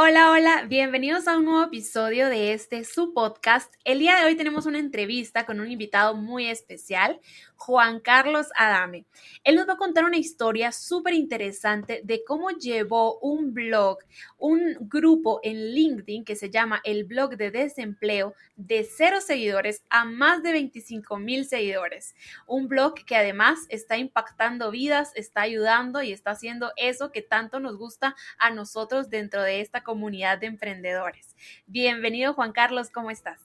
Hola, hola, bienvenidos a un nuevo episodio de este su podcast. El día de hoy tenemos una entrevista con un invitado muy especial, Juan Carlos Adame. Él nos va a contar una historia súper interesante de cómo llevó un blog, un grupo en LinkedIn que se llama el blog de desempleo de cero seguidores a más de 25 mil seguidores. Un blog que además está impactando vidas, está ayudando y está haciendo eso que tanto nos gusta a nosotros dentro de esta comunidad de emprendedores. Bienvenido Juan Carlos, ¿cómo estás?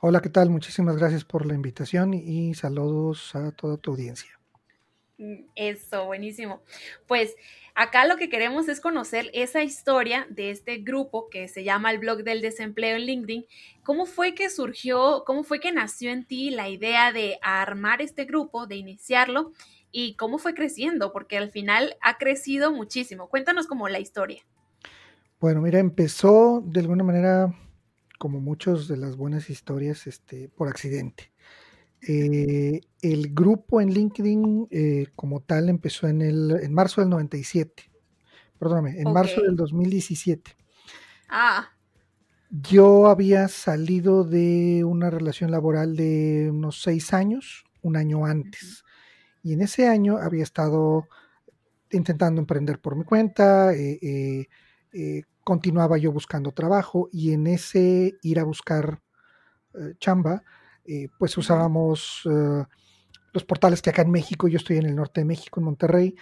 Hola, ¿qué tal? Muchísimas gracias por la invitación y saludos a toda tu audiencia. Mm, eso, buenísimo. Pues acá lo que queremos es conocer esa historia de este grupo que se llama el blog del desempleo en LinkedIn. ¿Cómo fue que surgió, cómo fue que nació en ti la idea de armar este grupo, de iniciarlo y cómo fue creciendo? Porque al final ha crecido muchísimo. Cuéntanos como la historia. Bueno, mira, empezó de alguna manera como muchas de las buenas historias, este, por accidente. Eh, el grupo en LinkedIn eh, como tal empezó en, el, en marzo del 97. Perdóname, en marzo del 2017. Ah. Yo había salido de una relación laboral de unos seis años, un año antes. Y en ese año había estado intentando emprender por mi cuenta, eh, continuaba yo buscando trabajo y en ese ir a buscar chamba, eh, pues usábamos eh, los portales que acá en México, yo estoy en el norte de México, en Monterrey,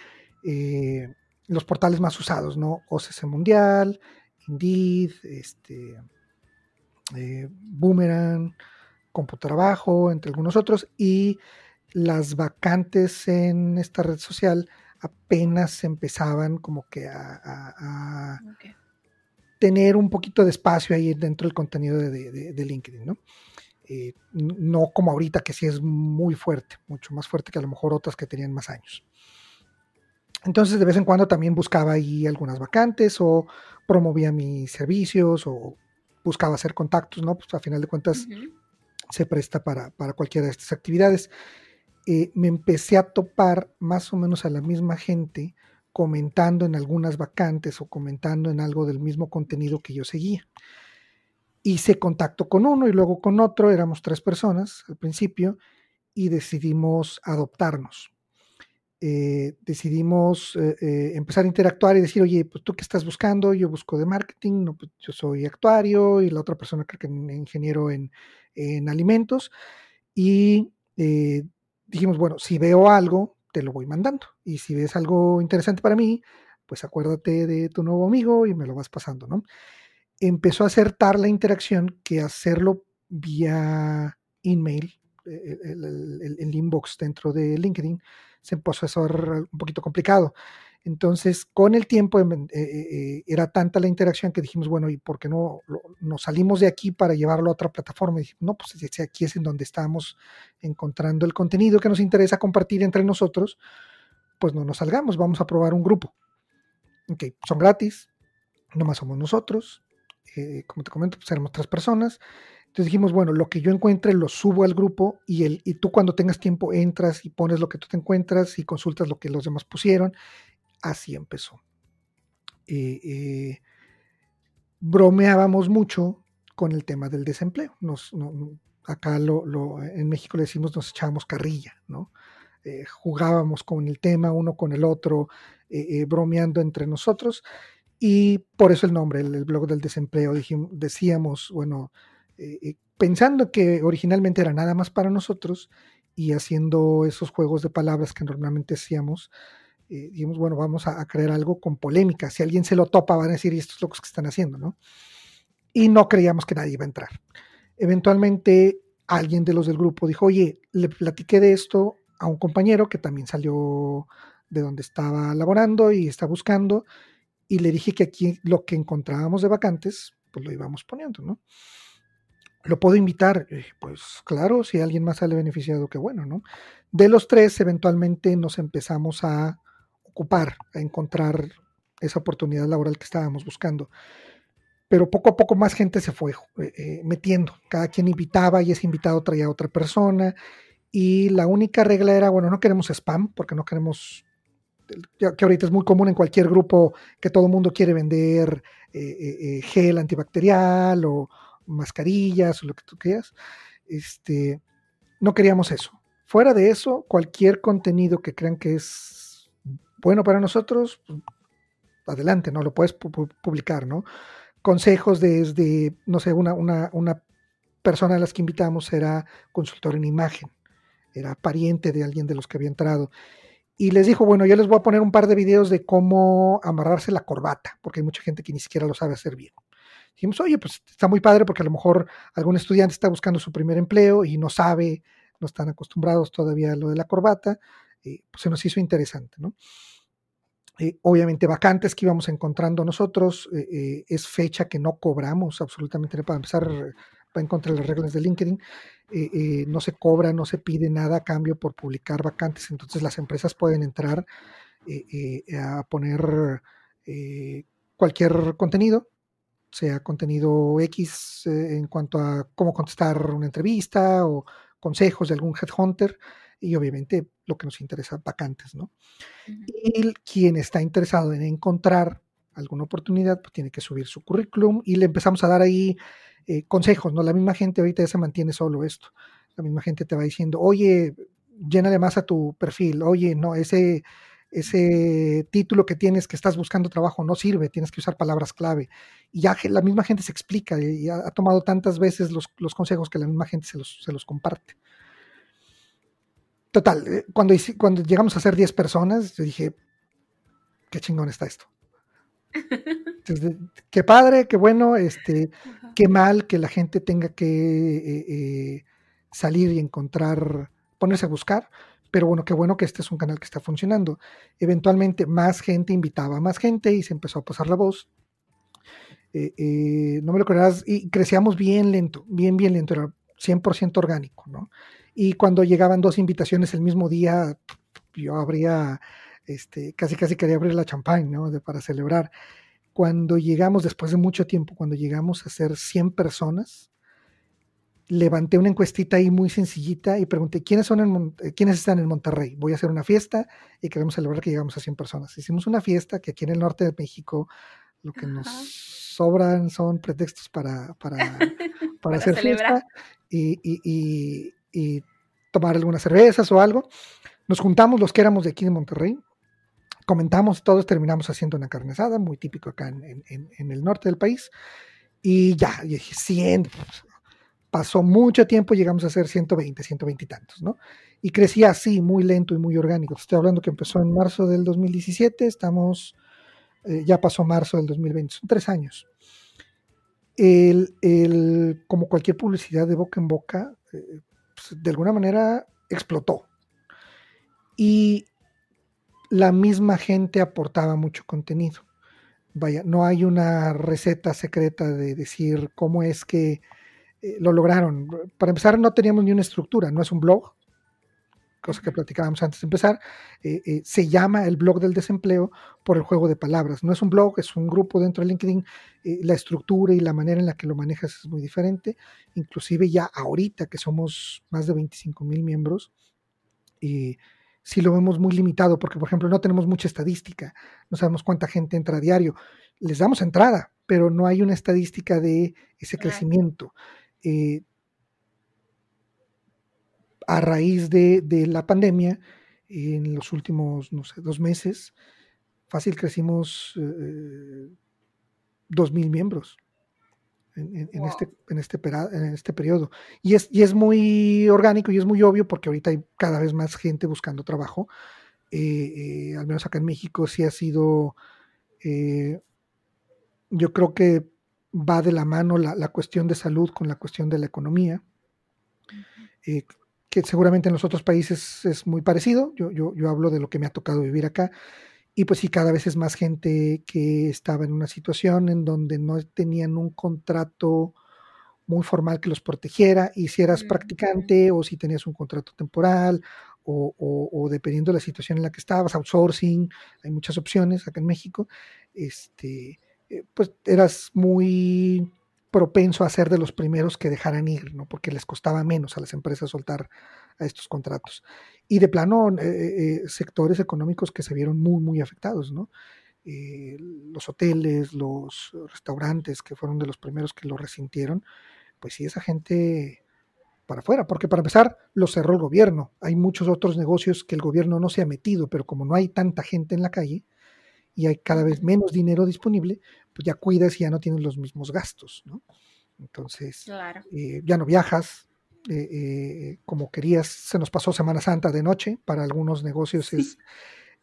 los portales más usados, ¿no? OCC Mundial, Indeed, este, Boomerang, Computrabajo, entre algunos otros, y las vacantes en esta red social apenas empezaban como que a, tener un poquito de espacio ahí dentro del contenido de, LinkedIn, ¿no? Eh, no como ahorita que sí es muy fuerte, mucho más fuerte que a lo mejor otras que tenían más años. Entonces de vez en cuando también buscaba ahí algunas vacantes o promovía mis servicios o buscaba hacer contactos, ¿no? Pues a final de cuentas se presta para, cualquiera de estas actividades. Eh, me empecé a topar más o menos a la misma gente comentando en algunas vacantes o comentando en algo del mismo contenido que yo seguía. Hice contacto con uno y luego con otro, éramos tres personas al principio, y decidimos adoptarnos. Eh, decidimos eh, eh, empezar a interactuar y decir, oye, pues tú qué estás buscando, yo busco de marketing, no, pues yo soy actuario y la otra persona creo que es ingeniero en, en alimentos. Y dijimos, bueno, si veo algo, te lo voy mandando. Y si ves algo interesante para mí, pues acuérdate de tu nuevo amigo y me lo vas pasando, ¿no? Empezó a acertar la interacción que hacerlo vía email, eh, el, el, inbox dentro de LinkedIn, se empezó a hacer un poquito complicado. Entonces, con el tiempo em, eh, eh, era tanta la interacción que dijimos, bueno, ¿y por qué no nos salimos de aquí para llevarlo a otra plataforma? Y dijimos, no, pues aquí es en donde estamos encontrando el contenido que nos interesa compartir entre nosotros, pues no nos salgamos, vamos a probar un grupo. Ok, son gratis, nomás somos nosotros, eh, como te comento, pues éramos tres personas. Entonces dijimos, bueno, lo que yo encuentre lo subo al grupo y, el, y tú cuando tengas tiempo entras y pones lo que tú te encuentras y consultas lo que los demás pusieron así empezó. Eh, eh, bromeábamos mucho con el tema del desempleo. Nos, acá lo, en México le decimos nos echábamos carrilla, ¿no? Jugábamos con el tema uno con el otro, bromeando entre nosotros. Y por eso el nombre, el, blog del desempleo, decíamos, bueno, pensando que originalmente era nada más para nosotros y haciendo esos juegos de palabras que normalmente hacíamos, eh, dijimos, bueno, vamos a, crear algo con polémica. Si alguien se lo topa, van a decir, ¿y estos locos que están haciendo? ¿no? Y no creíamos que nadie iba a entrar. Eventualmente, alguien de los del grupo dijo, oye, le platiqué de esto a un compañero que también salió de donde estaba laborando y está buscando, y le dije que aquí lo que encontrábamos de vacantes, pues lo íbamos poniendo, ¿no? ¿Lo puedo invitar? Pues claro, si alguien más sale beneficiado, qué bueno, ¿no? De los tres, eventualmente nos empezamos a ocupar, a encontrar esa oportunidad laboral que estábamos buscando. pero poco a poco más gente se fue eh, eh, metiendo. Cada quien invitaba y ese invitado traía a otra persona. Y la única regla era, bueno, no queremos spam, porque no queremos, que ahorita es muy común en cualquier grupo que todo el mundo quiere vender eh, gel antibacterial o mascarillas o lo que tú quieras. Este, no queríamos eso. Fuera de eso, cualquier contenido que crean que es bueno para nosotros, adelante, ¿no? Lo puedes publicar, ¿no? consejos desde, no sé, una, una, una persona a las que invitamos era consultor en imagen, era pariente de alguien de los que había entrado. Y les dijo, bueno, yo les voy a poner un par de videos de cómo amarrarse la corbata, porque hay mucha gente que ni siquiera lo sabe hacer bien. Dijimos, oye, pues está muy padre porque a lo mejor algún estudiante está buscando su primer empleo y no sabe, no están acostumbrados todavía a lo de la corbata, pues se nos hizo interesante, ¿no? Eh, obviamente vacantes que íbamos encontrando nosotros, eh, eh, es fecha que no cobramos absolutamente para empezar, va en contra de las reglas de LinkedIn, no se cobra, no se pide nada a cambio por publicar vacantes, entonces las empresas pueden entrar a poner cualquier contenido, sea contenido X en cuanto a cómo contestar una entrevista o consejos de algún headhunter, y obviamente lo que nos interesa, vacantes, ¿no? Y quien está interesado en encontrar alguna oportunidad, pues tiene que subir su currículum y le empezamos a dar ahí eh, consejos, ¿no? La misma gente ahorita ya se mantiene solo esto. La misma gente te va diciendo, oye, llénale más a tu perfil, oye, no, ese, ese título que tienes que estás buscando trabajo no sirve, tienes que usar palabras clave. Y ya la misma gente se explica y ha, tomado tantas veces los, los, consejos que la misma gente se los, se los comparte. Total, eh, cuando, cuando llegamos a ser 10 personas, yo dije, qué chingón está esto. qué padre, qué bueno, este, qué mal que la gente tenga que eh, eh, salir y encontrar, ponerse a buscar, pero bueno, qué bueno que este es un canal que está funcionando. Eventualmente más gente invitaba a más gente y se empezó a pasar la voz. no me lo creerás, y crecíamos bien lento, bien, bien lento, era 100% orgánico, ¿no? Y cuando llegaban dos invitaciones el mismo día, yo abría, este, casi casi quería abrir la champán, ¿no? Para celebrar. Cuando llegamos, después de mucho tiempo, cuando llegamos a ser 100 personas, levanté una encuestita ahí muy sencillita y pregunté, ¿quiénes, son en, eh, ¿quiénes están en Monterrey? Voy a hacer una fiesta y queremos celebrar que llegamos a 100 personas. Hicimos una fiesta que aquí en el norte de México lo que nos sobran son pretextos para, para, para, hacer fiesta y, y tomar algunas cervezas o algo. Nos juntamos los que éramos de aquí de Monterrey, comentamos, todos terminamos haciendo una carne asada, muy típico acá en, el norte del país, y ya, y dije, 100, pasó mucho tiempo, llegamos a ser 120, 120 y tantos, ¿no? Y crecía así, muy lento y muy orgánico. Estoy hablando que empezó en marzo del 2017, estamos, eh, ya pasó marzo del 2020, son tres años. El, el, como cualquier publicidad de boca en boca, eh, pues, de alguna manera explotó. Y la misma gente aportaba mucho contenido. Vaya, no hay una receta secreta de decir cómo es que eh, lo lograron. Para empezar, no teníamos ni una estructura, no es un blog, cosa que platicábamos antes de empezar, eh, eh, se llama el blog del desempleo por el juego de palabras. No es un blog, es un grupo dentro de LinkedIn. Eh, la estructura y la manera en la que lo manejas es muy diferente. Inclusive ya ahorita que somos más de 25 mil miembros, sí lo vemos muy limitado porque, por ejemplo, no tenemos mucha estadística, no sabemos cuánta gente entra a diario. Les damos entrada, pero no hay una estadística de ese crecimiento a raíz de, la pandemia, en los últimos, no sé, dos meses, fácil crecimos eh, dos mil miembros en, este, en, este, en este periodo. Y es, y es muy orgánico y es muy obvio porque ahorita hay cada vez más gente buscando trabajo. Eh, eh, al menos acá en México sí ha sido, yo creo que va de la mano la, la, cuestión de salud con la cuestión de la economía que seguramente en los otros países es muy parecido. Yo, yo, yo hablo de lo que me ha tocado vivir acá. Y pues sí, cada vez es más gente que estaba en una situación en donde no tenían un contrato muy formal que los protegiera, y si eras practicante o si tenías un contrato temporal o, o, dependiendo de la situación en la que estabas, outsourcing, hay muchas opciones acá en México, este, eh, pues eras muy propenso a ser de los primeros que dejaran ir, ¿no? Porque les costaba menos a las empresas soltar a estos contratos. Y de plano, eh, eh, sectores económicos que se vieron muy, muy afectados, ¿no? los hoteles, los restaurantes, que fueron de los primeros que lo resintieron, pues sí, esa gente para afuera, porque para empezar, lo cerró el gobierno. Hay muchos otros negocios que el gobierno no se ha metido, pero como no hay tanta gente en la calle, y hay cada vez menos dinero disponible, pues ya cuidas y ya no tienes los mismos gastos, ¿no? Entonces, eh, ya no viajas eh, eh, como querías. Se nos pasó Semana Santa de noche, para algunos negocios es,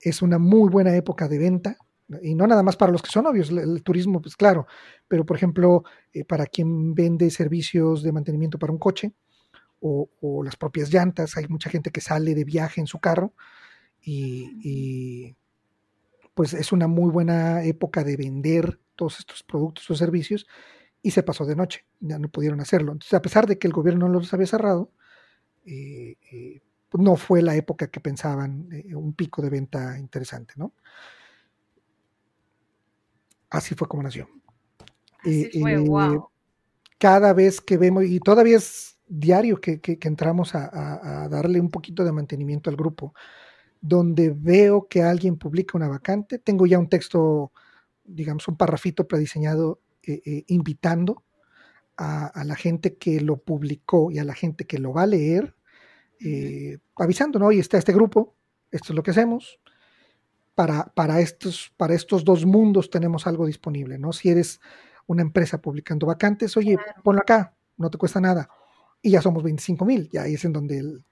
es una muy buena época de venta, y no nada más para los que son novios, el, turismo, pues claro, pero por ejemplo, para quien vende servicios de mantenimiento para un coche o, las propias llantas, hay mucha gente que sale de viaje en su carro y pues es una muy buena época de vender todos estos productos o servicios y se pasó de noche, ya no pudieron hacerlo. Entonces, a pesar de que el gobierno no los había cerrado, eh, eh, pues no fue la época que pensaban eh, un pico de venta interesante, ¿no? Así fue como nació. Cada vez que vemos, y todavía es diario que, entramos a, darle un poquito de mantenimiento al grupo, donde veo que alguien publica una vacante, tengo ya un texto, digamos, un parrafito prediseñado eh, eh, invitando a, la gente que lo publicó y a la gente que lo va a leer, eh, avisando, ¿no? Oye, está este grupo, esto es lo que hacemos. Para, para, estos, para estos dos mundos tenemos algo disponible, ¿no? Si eres una empresa publicando vacantes, oye, ponlo acá, no te cuesta nada. Y ya somos 25 mil, ya ahí es en donde el,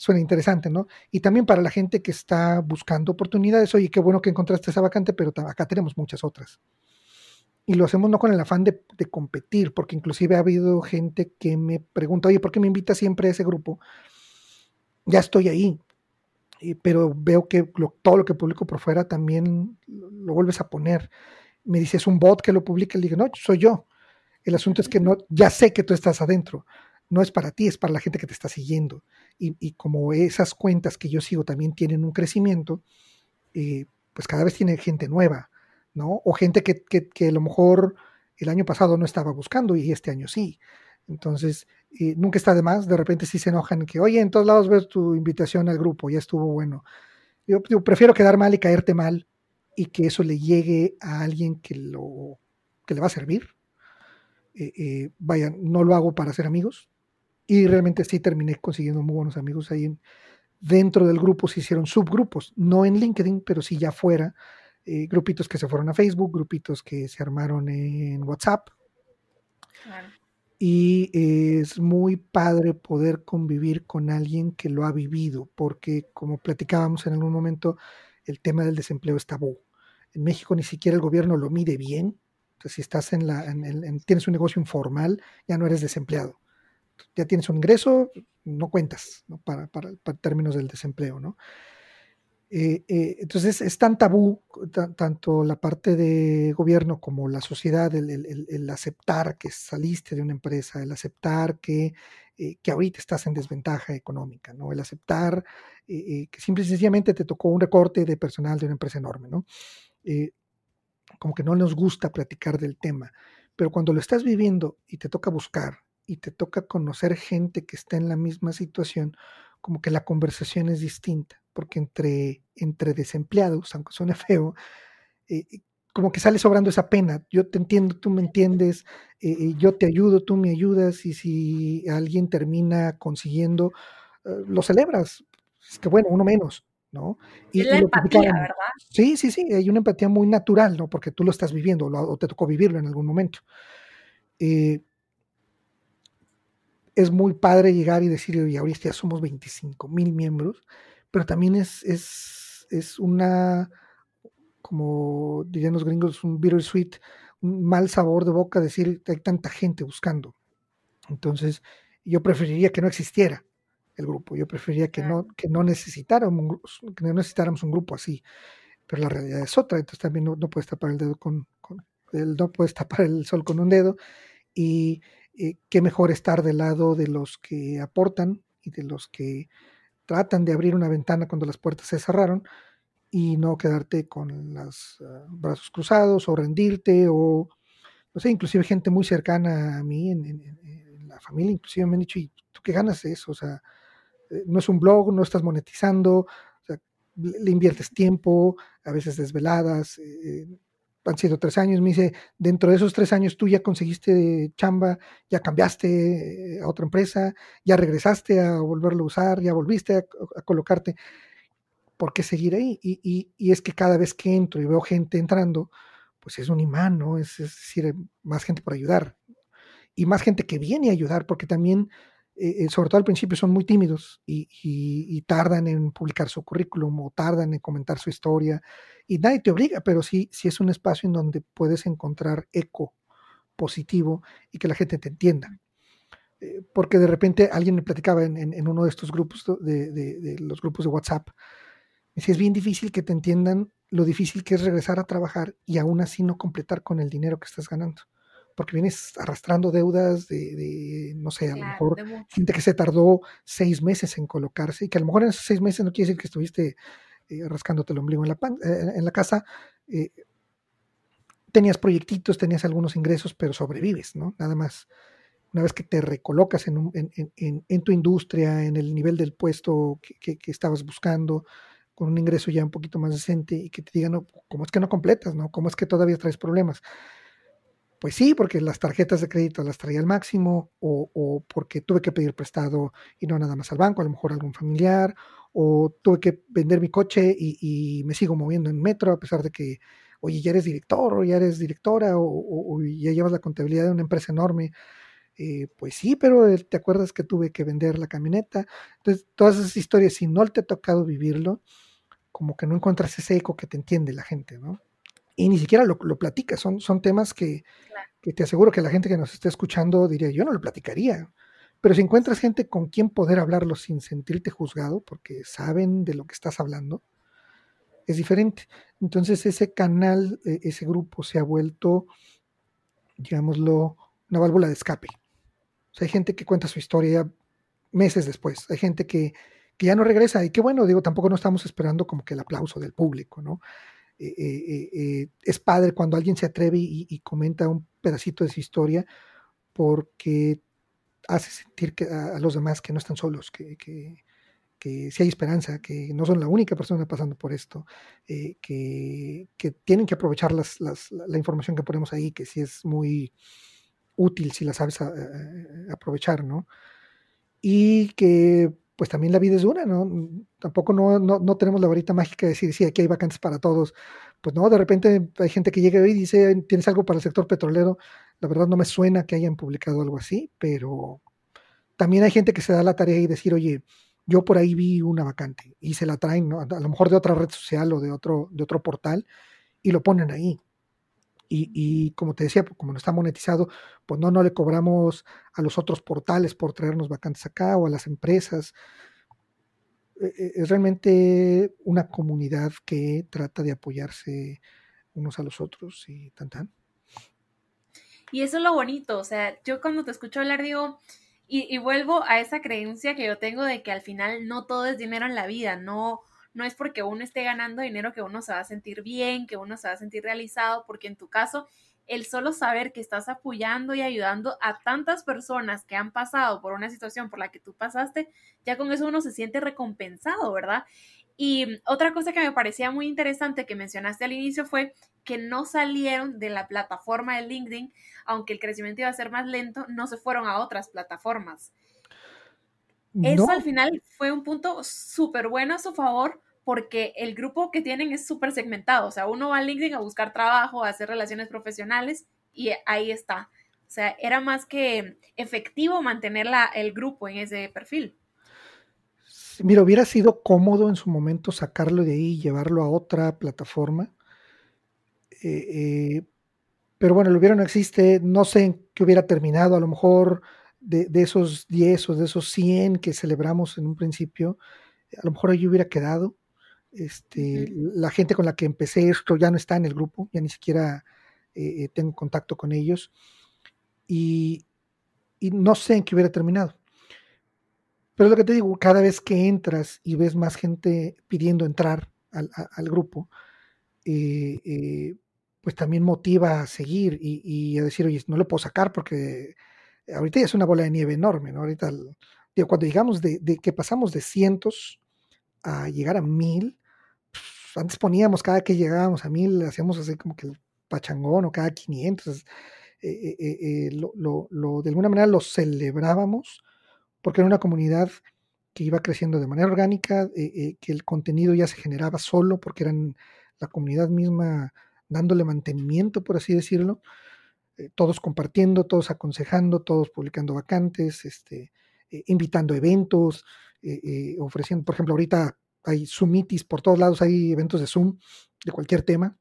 suena interesante, ¿no? Y también para la gente que está buscando oportunidades, oye, qué bueno que encontraste esa vacante, pero acá tenemos muchas otras. Y lo hacemos no con el afán de, competir, porque inclusive ha habido gente que me pregunta, oye, ¿por qué me invita siempre a ese grupo? Ya estoy ahí, pero veo que todo lo que publico por fuera también lo, vuelves a poner. Me dices un bot que lo publica, le digo, no, soy yo. El asunto es que no, ya sé que tú estás adentro no es para ti, es para la gente que te está siguiendo. Y, como esas cuentas que yo sigo también tienen un crecimiento, eh, pues cada vez tiene gente nueva, ¿no? O gente que, a lo mejor el año pasado no estaba buscando y este año sí. Entonces, eh, nunca está de más, de repente sí se enojan que, oye, en todos lados ves tu invitación al grupo, ya estuvo bueno. Yo, prefiero quedar mal y caerte mal y que eso le llegue a alguien que, lo, que le va a servir. Eh, vaya, no lo hago para ser amigos, y realmente sí terminé consiguiendo muy buenos amigos ahí. En, dentro del grupo se hicieron subgrupos, no en LinkedIn, pero sí ya fuera. Eh, grupitos que se fueron a Facebook, grupitos que se armaron en WhatsApp. Y es muy padre poder convivir con alguien que lo ha vivido, porque como platicábamos en algún momento, el tema del desempleo es tabú. En México ni siquiera el gobierno lo mide bien. Entonces, si estás en la, tienes un negocio informal, ya no eres desempleado ya tienes un ingreso, no cuentas Para, términos del desempleo. ¿no? Eh, eh, entonces es tan tabú, tanto la parte de gobierno como la sociedad, el, aceptar que saliste de una empresa, el aceptar que, eh, que ahorita estás en desventaja económica, ¿no? el aceptar que simple y sencillamente te tocó un recorte de personal de una empresa enorme. ¿no? como que no nos gusta platicar del tema, pero cuando lo estás viviendo y te toca buscar y te toca conocer gente que está en la misma situación, como que la conversación es distinta, porque entre, entre desempleados, aunque suene feo, eh, eh, como que sale sobrando esa pena. Yo te entiendo, tú me entiendes, eh, yo te ayudo, tú me ayudas, y si alguien termina consiguiendo, lo celebras. Es que bueno, uno menos, ¿no? Y, la empatía, ¿verdad? Sí, sí, sí, hay una empatía muy natural, ¿no? Porque tú lo estás viviendo o te tocó vivirlo en algún momento. Eh, es muy padre llegar y decir, y ahorita ya somos 25 mil miembros, pero también es, es, es una, como dirían los gringos, un bittersweet, un mal sabor de boca decir, hay tanta gente buscando. Entonces, yo preferiría que no existiera el grupo, yo preferiría que no, que no necesitáramos, que no necesitáramos un grupo así, pero la realidad es otra, entonces también no, puedes tapar el dedo con, con el, no puedes tapar el sol con un dedo y eh, qué mejor estar del lado de los que aportan y de los que tratan de abrir una ventana cuando las puertas se cerraron y no quedarte con los ah, brazos cruzados o rendirte o, no sé, inclusive gente muy cercana a mí en, la familia, inclusive me han dicho, ¿y tú qué ganas de eso? O sea, eh, no es un blog, no estás monetizando, le inviertes tiempo, a veces desveladas, eh, han sido tres años, me dice, dentro de esos tres años tú ya conseguiste chamba, ya cambiaste eh, a otra empresa, ya regresaste a volverlo a usar, ya volviste a, colocarte, ¿por qué seguir ahí? Y, es que cada vez que entro y veo gente entrando, pues es un imán, ¿no? Es, decir, más gente por ayudar. Y más gente que viene a ayudar, porque también, eh, sobre todo al principio, son muy tímidos y, y tardan en publicar su currículum o tardan en comentar su historia y nadie te obliga, pero sí, sí es un espacio en donde puedes encontrar eco positivo y que la gente te entienda. Eh, porque de repente alguien me platicaba en, uno de estos grupos, de, los grupos de WhatsApp, me decía, es bien difícil que te entiendan lo difícil que es regresar a trabajar y aún así no completar con el dinero que estás ganando. Porque vienes arrastrando deudas de, no sé, a lo mejor gente que se tardó seis meses en colocarse y que a lo mejor en esos seis meses no quiere decir que estuviste eh, rascándote el ombligo en la, eh, en la casa, eh, tenías proyectitos, tenías algunos ingresos, pero sobrevives, ¿no? Nada más. Una vez que te recolocas en, en, tu industria, en el nivel del puesto que, estabas buscando, con un ingreso ya un poquito más decente y que te digan, ¿cómo es que no completas? ¿no? ¿Cómo es que todavía traes problemas? Pues sí, porque las tarjetas de crédito las traía al máximo o, o, porque tuve que pedir prestado y no nada más al banco, a lo mejor algún familiar o tuve que vender mi coche y, me sigo moviendo en metro a pesar de que, oye, ya eres director o ya eres directora o, ya llevas la contabilidad de una empresa enorme. Eh, pues sí, pero te acuerdas que tuve que vender la camioneta. Entonces, todas esas historias, si no te ha tocado vivirlo, como que no encuentras ese eco que te entiende la gente, ¿no? Y ni siquiera lo, lo platicas, son, son temas que, que te aseguro que la gente que nos está escuchando diría, yo no lo platicaría. Pero si encuentras gente con quien poder hablarlo sin sentirte juzgado, porque saben de lo que estás hablando, es diferente. Entonces ese canal, e, ese grupo se ha vuelto, digámoslo, una válvula de escape. O sea, hay gente que cuenta su historia meses después, hay gente que, ya no regresa, y qué bueno, digo, tampoco no estamos esperando como que el aplauso del público, ¿no? Eh, eh, eh, es padre cuando alguien se atreve y, comenta un pedacito de su historia, porque hace sentir a, los demás que no están solos, que, que, que sí hay esperanza, que no son la única persona pasando por esto, que, que, tienen que aprovechar las, las, la información que ponemos ahí, que sí es muy útil si la sabes aprovechar, ¿no? Y que pues también la vida es dura, ¿no? Tampoco no, no, no, tenemos la varita mágica de decir, sí, aquí hay vacantes para todos. Pues no, de repente hay gente que llega y dice, ¿tienes algo para el sector petrolero? La verdad no me suena que hayan publicado algo así, pero también hay gente que se da la tarea y decir, oye, yo por ahí vi una vacante y se la traen, ¿no? a lo mejor de otra red social o de otro, de otro portal y lo ponen ahí. Y, y, como te decía, como no está monetizado, pues no, no le cobramos a los otros portales por traernos vacantes acá o a las empresas. E, e, es realmente una comunidad que trata de apoyarse unos a los otros y tan tan. Y eso es lo bonito, o sea, yo cuando te escucho hablar digo, y, vuelvo a esa creencia que yo tengo de que al final no todo es dinero en la vida, no, no es porque uno esté ganando dinero que uno se va a sentir bien, que uno se va a sentir realizado, porque en tu caso, el solo saber que estás apoyando y ayudando a tantas personas que han pasado por una situación por la que tú pasaste, ya con eso uno se siente recompensado, ¿verdad? Y otra cosa que me parecía muy interesante que mencionaste al inicio fue que no salieron de la plataforma de LinkedIn, aunque el crecimiento iba a ser más lento, no se fueron a otras plataformas. Eso al final fue un punto súper bueno a su favor porque el grupo que tienen es súper segmentado. O sea, uno va a LinkedIn a buscar trabajo, a hacer relaciones profesionales y ahí está. O sea, era más que efectivo mantener el grupo en ese perfil. Mira, hubiera sido cómodo en su momento sacarlo de ahí y llevarlo a otra plataforma. Eh, eh, pero bueno, el hubiera no existe. No sé en qué hubiera terminado. A lo mejor de, esos 10 o de esos 100 que celebramos en un principio, a lo mejor ahí hubiera quedado. Este, La gente con la que empecé esto ya no está en el grupo, ya ni siquiera eh, tengo contacto con ellos. Y, y no sé en qué hubiera terminado. Pero lo que te digo, cada vez que entras y ves más gente pidiendo entrar al, grupo, eh, pues también motiva a seguir y, a decir, oye, no lo puedo sacar porque ahorita ya es una bola de nieve enorme, ¿no? Ahorita, cuando llegamos de, que pasamos de cientos a llegar a mil, antes poníamos cada que llegábamos a mil, hacíamos así como que el pachangón o cada 500, eh, eh, lo, lo, de alguna manera lo celebrábamos porque era una comunidad que iba creciendo de manera orgánica, que el contenido ya se generaba solo porque eran la comunidad misma dándole mantenimiento, por así decirlo, eh, todos compartiendo, todos aconsejando, todos publicando vacantes, este, eh, invitando eventos, eh, ofreciendo, por ejemplo, ahorita hay Zoomitis por todos lados, hay eventos de Zoom de cualquier tema.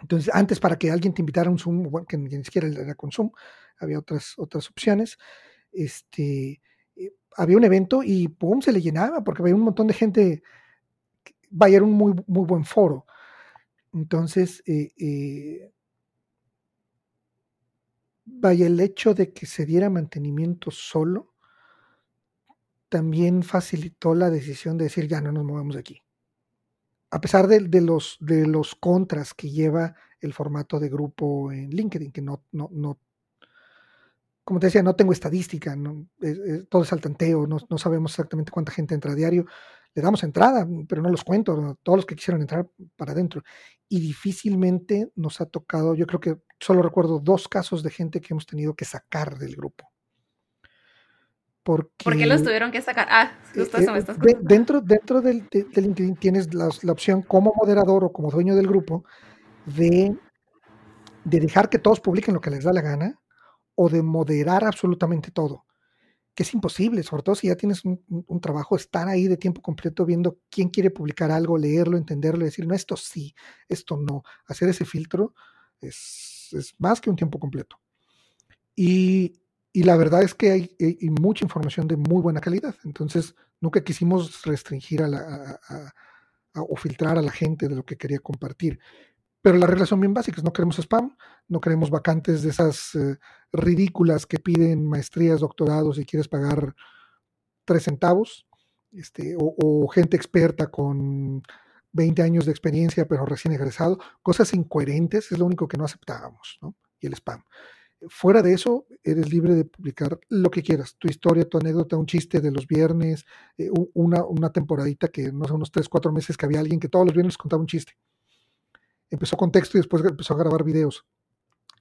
Entonces, antes para que alguien te invitara a un Zoom, que ni siquiera era con Zoom, había otras, otras opciones. Este, había un evento y pum, se le llenaba porque había un montón de gente. Vaya, era un muy, muy buen foro. Entonces, eh, vaya, el hecho de que se diera mantenimiento solo también facilitó la decisión de decir, ya no nos movemos de aquí. A pesar de, los, de los contras que lleva el formato de grupo en LinkedIn, que no, no, no como te decía, no tengo estadística, todo es al tanteo, no, no, sabemos exactamente cuánta gente entra a diario le damos entrada, pero no los cuento, todos los que quisieron entrar para adentro. Y difícilmente nos ha tocado, yo creo que solo recuerdo dos casos de gente que hemos tenido que sacar del grupo. Porque, ¿Por qué los tuvieron que sacar? Ah, justo eso me estás Dentro, dentro del, LinkedIn tienes la, opción como moderador o como dueño del grupo de, de dejar que todos publiquen lo que les da la gana o de moderar absolutamente todo que es imposible, sobre todo si ya tienes un, trabajo, estar ahí de tiempo completo viendo quién quiere publicar algo, leerlo, entenderlo, decir, no, esto sí, esto no. Hacer ese filtro es, más que un tiempo completo. Y, la verdad es que hay, mucha información de muy buena calidad. Entonces, nunca quisimos restringir o filtrar a la gente de lo que quería compartir. Pero las reglas son bien básicas, no queremos spam, no queremos vacantes de esas eh, ridículas que piden maestrías, doctorados y quieres pagar tres centavos, este, o, gente experta con 20 años de experiencia pero recién egresado, cosas incoherentes es lo único que no aceptábamos, ¿no? Y el spam. Fuera de eso, eres libre de publicar lo que quieras, tu historia, tu anécdota, un chiste de los viernes, eh, una, una temporadita que no sé, unos 3, 4 meses que había alguien que todos los viernes contaba un chiste empezó con texto y después empezó a grabar videos.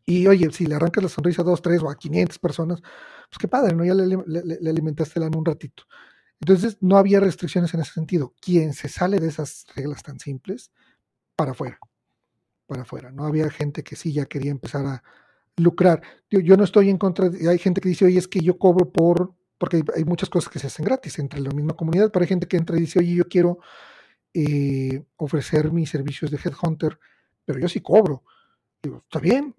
Y oye, si le arrancas la sonrisa a dos, tres o a 500 personas, pues qué padre, ¿no? Ya le, alimentaste el alma un ratito. Entonces, no había restricciones en ese sentido. Quien se sale de esas reglas tan simples, para afuera. Para afuera. No había gente que sí ya quería empezar a lucrar. Yo, yo no estoy en contra, de, hay gente que dice, oye, es que yo cobro por, porque hay, muchas cosas que se hacen gratis entre la misma comunidad, pero hay gente que entra y dice, oye, yo quiero eh, ofrecer mis servicios de Headhunter pero yo sí cobro. Digo, está bien.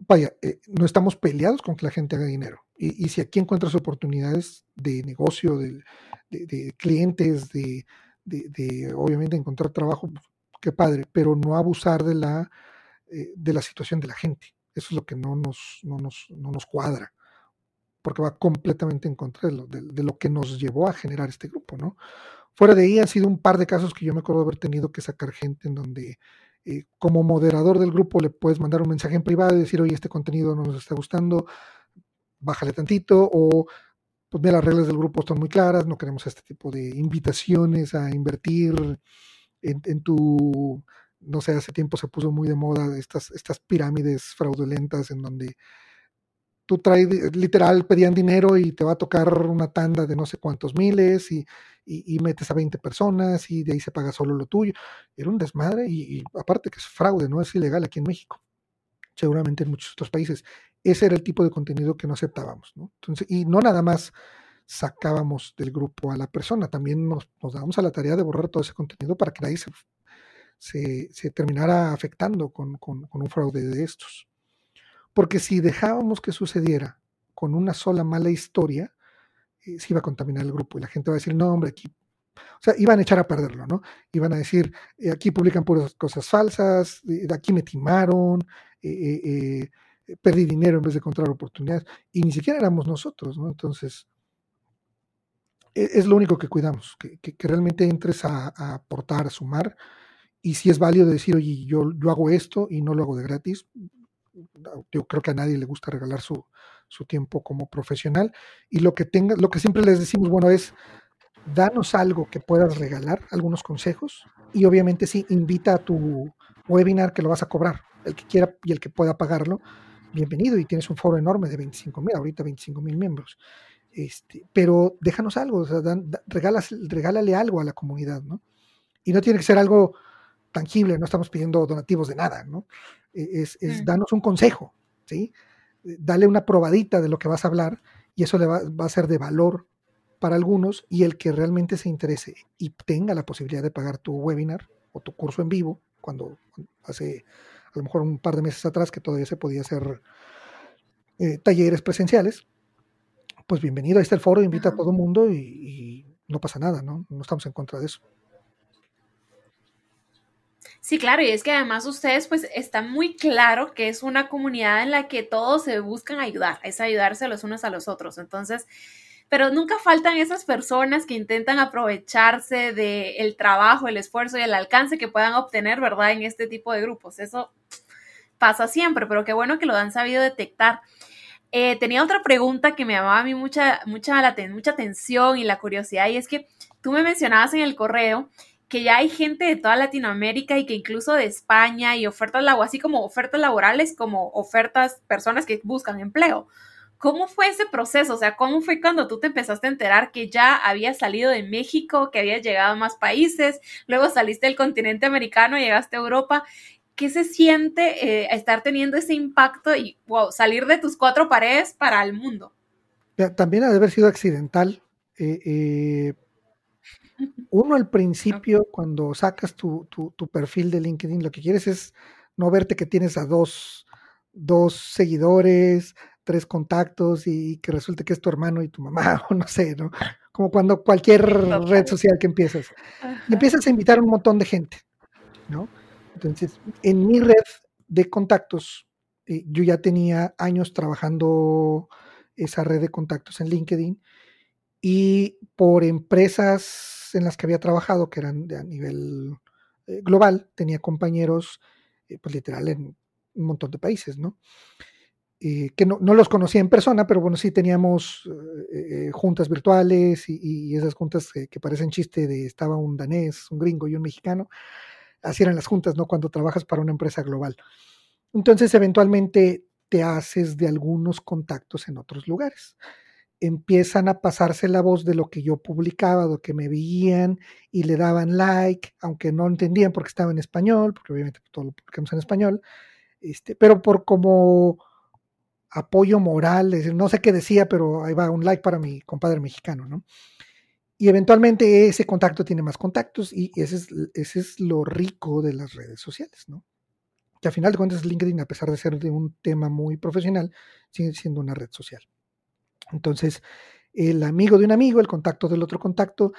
Vaya, eh, no estamos peleados con que la gente haga dinero. Y, si aquí encuentras oportunidades de negocio, de, clientes, de, obviamente encontrar trabajo, pues, qué padre, pero no abusar de la, eh, de la situación de la gente. Eso es lo que no nos, no nos, no nos cuadra, porque va completamente en contra de lo, de lo, que nos llevó a generar este grupo, ¿no? Fuera de ahí han sido un par de casos que yo me acuerdo de haber tenido que sacar gente en donde eh, como moderador del grupo le puedes mandar un mensaje en privado y decir, oye, este contenido no nos está gustando, bájale tantito, o pues mira, las reglas del grupo están muy claras, no queremos este tipo de invitaciones a invertir en, tu, no sé, hace tiempo se puso muy de moda estas, estas pirámides fraudulentas en donde tú traes, literal, pedían dinero y te va a tocar una tanda de no sé cuántos miles y, metes a 20 personas y de ahí se paga solo lo tuyo. Era un desmadre y, aparte que es fraude, no es ilegal aquí en México, seguramente en muchos otros países. Ese era el tipo de contenido que no aceptábamos, ¿no? Entonces, y no nada más sacábamos del grupo a la persona, también nos, nos dábamos a la tarea de borrar todo ese contenido para que nadie se, se, terminara afectando con un fraude de estos. Porque si dejábamos que sucediera con una sola mala historia, eh, se iba a contaminar el grupo y la gente va a decir, no, hombre, aquí. O sea, iban a echar a perderlo, ¿no? Iban a decir, eh, aquí publican puras cosas falsas, aquí me timaron, eh, perdí dinero en vez de encontrar oportunidades, y ni siquiera éramos nosotros, ¿no? Entonces, e, es lo único que cuidamos, que, realmente entres a, aportar, a sumar, y si es válido decir, oye, yo, yo hago esto y no lo hago de gratis, yo creo que a nadie le gusta regalar su, su tiempo como profesional, y lo que tenga, lo que siempre les decimos, bueno, es danos algo que puedas regalar, algunos consejos, y obviamente sí, invita a tu webinar que lo vas a cobrar, el que quiera y el que pueda pagarlo, bienvenido, y tienes un foro enorme de 25 mil, ahorita 25 mil miembros. Este, pero déjanos algo, o sea, regalas, regálale algo a la comunidad, ¿no? Y no tiene que ser algo tangible, no estamos pidiendo donativos de nada, ¿no? E, es, es mm. danos un consejo, ¿sí? Dale una probadita de lo que vas a hablar y eso le va, va, a ser de valor para algunos y el que realmente se interese y tenga la posibilidad de pagar tu webinar o tu curso en vivo, cuando hace a lo mejor un par de meses atrás que todavía se podía hacer eh, talleres presenciales, pues bienvenido, ahí está el foro, invita a todo el mundo y, no pasa nada, ¿no? No estamos en contra de eso. Sí, claro, y es que además ustedes pues está muy claro que es una comunidad en la que todos se buscan ayudar, es ayudarse los unos a los otros. Entonces, pero nunca faltan esas personas que intentan aprovecharse del trabajo, el esfuerzo y el alcance que puedan obtener, ¿verdad? En este tipo de grupos. Eso pasa siempre, pero qué bueno que lo han sabido detectar. Eh, tenía otra pregunta que me llamaba a mí mucha, mucha, mucha atención y la curiosidad, y es que tú me mencionabas en el correo que ya hay gente de toda Latinoamérica y que incluso de España y ofertas laborales, así como ofertas laborales, como ofertas, personas que buscan empleo. ¿Cómo fue ese proceso? O sea, ¿cómo fue cuando tú te empezaste a enterar que ya habías salido de México, que habías llegado a más países, luego saliste del continente americano, llegaste a Europa ¿qué se siente eh, estar teniendo ese impacto y wow, salir de tus cuatro paredes para el mundo? También ha haber sido accidental. Eh, eh, uno al principio, cuando sacas tu, perfil de LinkedIn, lo que quieres es no verte que tienes a dos, dos seguidores, tres contactos y que resulte que es tu hermano y tu mamá, o no sé, ¿no? Como cuando cualquier red social que empiezas. empiezas a invitar a un montón de gente, ¿no? Entonces, en mi red de contactos, eh, yo ya tenía años trabajando esa red de contactos en LinkedIn y por empresas en las que había trabajado, que eran a nivel eh, global, tenía compañeros, eh, pues literal, en un montón de países, ¿no? que no, los conocía en persona, pero bueno, sí teníamos juntas virtuales y, esas juntas que parecen chiste de estaba un danés, un gringo y un mexicano así eran las juntas, ¿no? Cuando trabajas para una empresa global. Entonces, eventualmente te haces de algunos contactos en otros lugares. Empiezan a pasarse la voz de lo que yo publicaba, de lo que me veían y le daban like, aunque no entendían porque estaba en español, porque obviamente todo lo publicamos en español, este, pero por como apoyo moral, no sé qué decía, pero ahí va un like para mi compadre mexicano, ¿no? Y eventualmente ese contacto tiene más contactos y ese es, ese es lo rico de las redes sociales, ¿no? Que a final de cuentas LinkedIn, a pesar de ser de un tema muy profesional, sigue siendo una red social. Entonces, el amigo de un amigo, el contacto del otro contacto,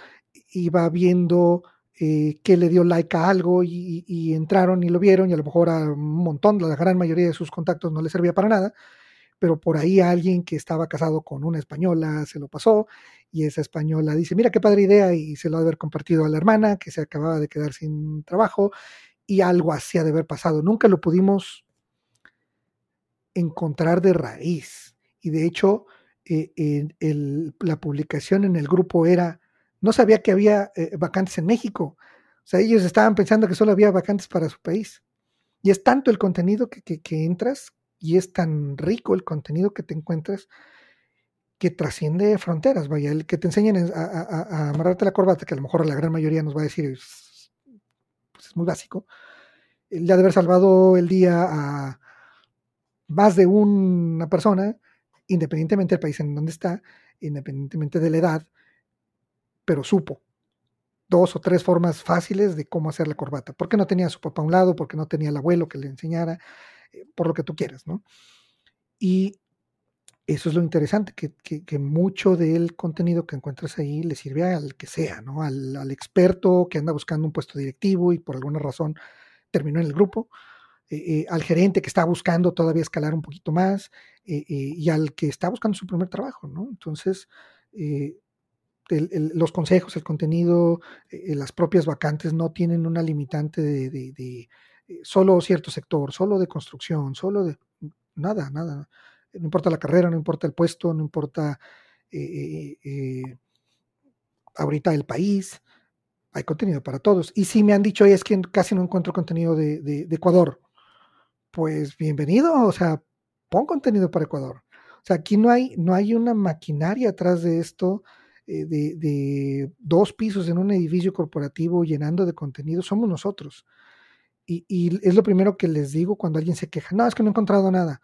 iba viendo eh, que le dio like a algo y, y, entraron y lo vieron y a lo mejor a un montón, la gran mayoría de sus contactos no le servía para nada, pero por ahí alguien que estaba casado con una española se lo pasó y esa española dice, mira qué padre idea y se lo ha de haber compartido a la hermana que se acababa de quedar sin trabajo y algo así ha de haber pasado. Nunca lo pudimos encontrar de raíz y de hecho eh, la publicación en el grupo era, no sabía que había eh, vacantes en México. O sea, ellos estaban pensando que solo había vacantes para su país. Y es tanto el contenido que, que entras y es tan rico el contenido que te encuentras que trasciende fronteras, vaya, el que te enseñen a, amarrarte la corbata, que a lo mejor la gran mayoría nos va a decir, es, pues es muy básico, el de haber salvado el día a más de una persona, independientemente del país en donde está, independientemente de la edad, pero supo dos o tres formas fáciles de cómo hacer la corbata. Porque no tenía a su papá a un lado, porque no tenía el abuelo que le enseñara, eh, por lo que tú quieras, ¿no? Y eso es lo interesante, que, mucho del contenido que encuentras ahí le sirve al que sea, ¿no? Al, experto que anda buscando un puesto directivo y por alguna razón terminó en el grupo, eh, eh, al gerente que está buscando todavía escalar un poquito más y al que está buscando su primer trabajo, ¿no? Entonces, los consejos, el contenido, eh, las propias vacantes no tienen una limitante de, eh, solo cierto sector, solo de construcción, solo de nada, nada. No importa la carrera, no importa el puesto, no importa ahorita el país, hay contenido para todos. Y si me han dicho, es que casi no encuentro contenido de, Ecuador, pues bienvenido, o sea, pon contenido para Ecuador. O sea, aquí no hay, no hay una maquinaria atrás de esto, eh, de, dos pisos en un edificio corporativo llenando de contenido, somos nosotros. Y, es lo primero que les digo cuando alguien se queja, no, es que no he encontrado nada.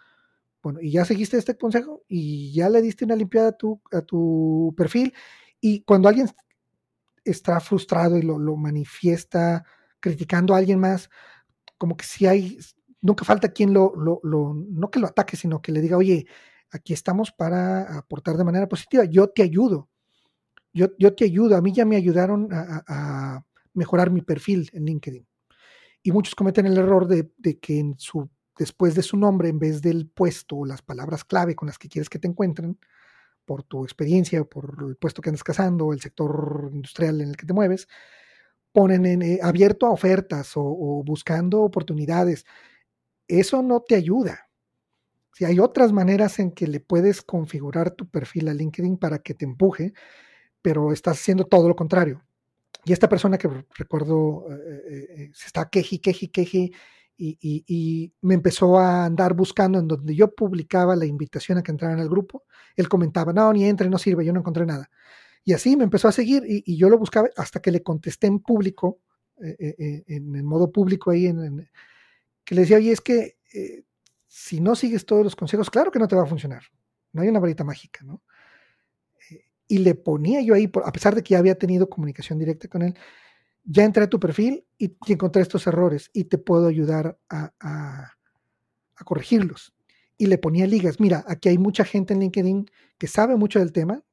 Bueno, y ya seguiste este consejo y ya le diste una limpiada a tu, a tu perfil. Y cuando alguien está frustrado y lo, manifiesta criticando a alguien más, como que si hay, nunca falta quien lo, lo, no que lo ataque, sino que le diga, oye, aquí estamos para aportar de manera positiva, yo te ayudo, yo, yo te ayudo, a mí ya me ayudaron a, mejorar mi perfil en LinkedIn. Y muchos cometen el error de, que en su, después de su nombre, en vez del puesto o las palabras clave con las que quieres que te encuentren, por tu experiencia, por el puesto que andas cazando, el sector industrial en el que te mueves, ponen en, eh, abierto a ofertas o, buscando oportunidades. Eso no te ayuda. Si hay otras maneras en que le puedes configurar tu perfil a LinkedIn para que te empuje, pero estás haciendo todo lo contrario. Y esta persona que recuerdo eh, eh, se está queji, queji, queji y, me empezó a andar buscando en donde yo publicaba la invitación a que entraran al grupo. Él comentaba, no, ni entre, no sirve, yo no encontré nada. Y así me empezó a seguir y, yo lo buscaba hasta que le contesté en público, eh, eh, eh, en modo público ahí, en, que le decía, oye, es que si no sigues todos los consejos, claro que no te va a funcionar. No hay una varita mágica, ¿no? y le ponía yo ahí, a pesar de que ya había tenido comunicación directa con él, ya entré a tu perfil y, encontré estos errores y te puedo ayudar a, corregirlos. Y le ponía ligas. Mira, aquí hay mucha gente en LinkedIn que sabe mucho del tema,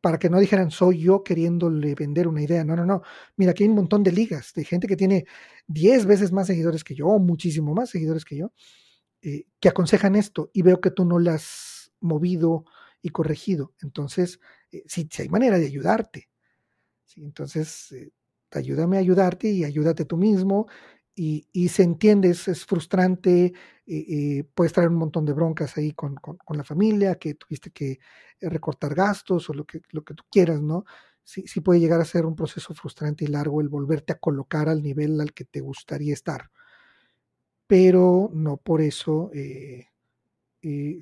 para que no dijeran soy yo queriéndole vender una idea. No, no, no. Mira, aquí hay un montón de ligas, de gente que tiene 10 veces más seguidores que yo, muchísimo más seguidores que yo, eh, que aconsejan esto y veo que tú no las has movido y corregido. Entonces, eh, sí, hay manera de ayudarte. Entonces, eh, ayúdame a ayudarte y ayúdate tú mismo. Y, se entiende, es, frustrante, eh, puedes traer un montón de broncas ahí con, la familia, que tuviste que eh, recortar gastos o lo que, lo que tú quieras, ¿no? Sí, sí puede llegar a ser un proceso frustrante y largo el volverte a colocar al nivel al que te gustaría estar. Pero no por eso eh,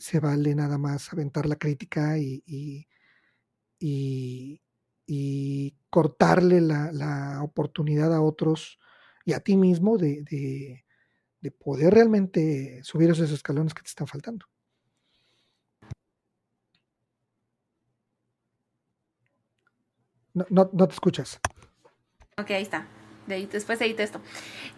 se vale nada más aventar la crítica y, y, y cortarle la, oportunidad a otros y a ti mismo de, de, poder realmente subir esos escalones que te están faltando. No, no, no te escuchas. Ok, ahí está. después edité esto.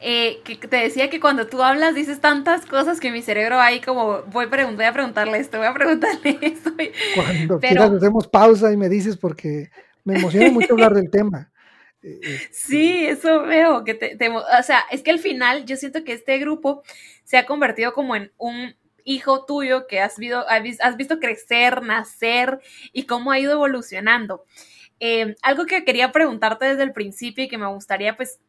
Eh, que te decía que cuando tú hablas dices tantas cosas que mi cerebro ahí como voy, voy a preguntarle esto, voy a preguntarle esto. Cuando quieras hacemos pausa y me dices porque me emociona mucho hablar del tema. Eh, este sí, eso veo, que te, o sea, es que al final yo siento que este grupo se ha convertido como en un hijo tuyo que has visto, has visto crecer, nacer y cómo ha ido evolucionando. Eh, algo que quería preguntarte desde el principio y que me gustaría pues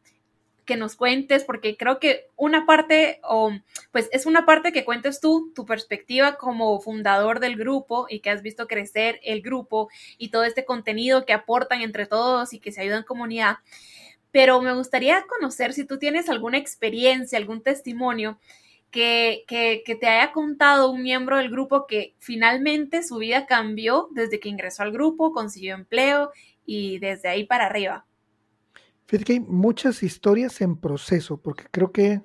que nos cuentes, porque creo que una parte, o pues es una parte que cuentes tú, tu perspectiva como fundador del grupo y que has visto crecer el grupo y todo este contenido que aportan entre todos y que se ayudan en comunidad. Pero me gustaría conocer si tú tienes alguna experiencia, algún testimonio que, que, que, te haya contado un miembro del grupo que finalmente su vida cambió desde que ingresó al grupo, consiguió empleo y desde ahí para arriba. Fíjate que hay muchas historias en proceso, porque creo que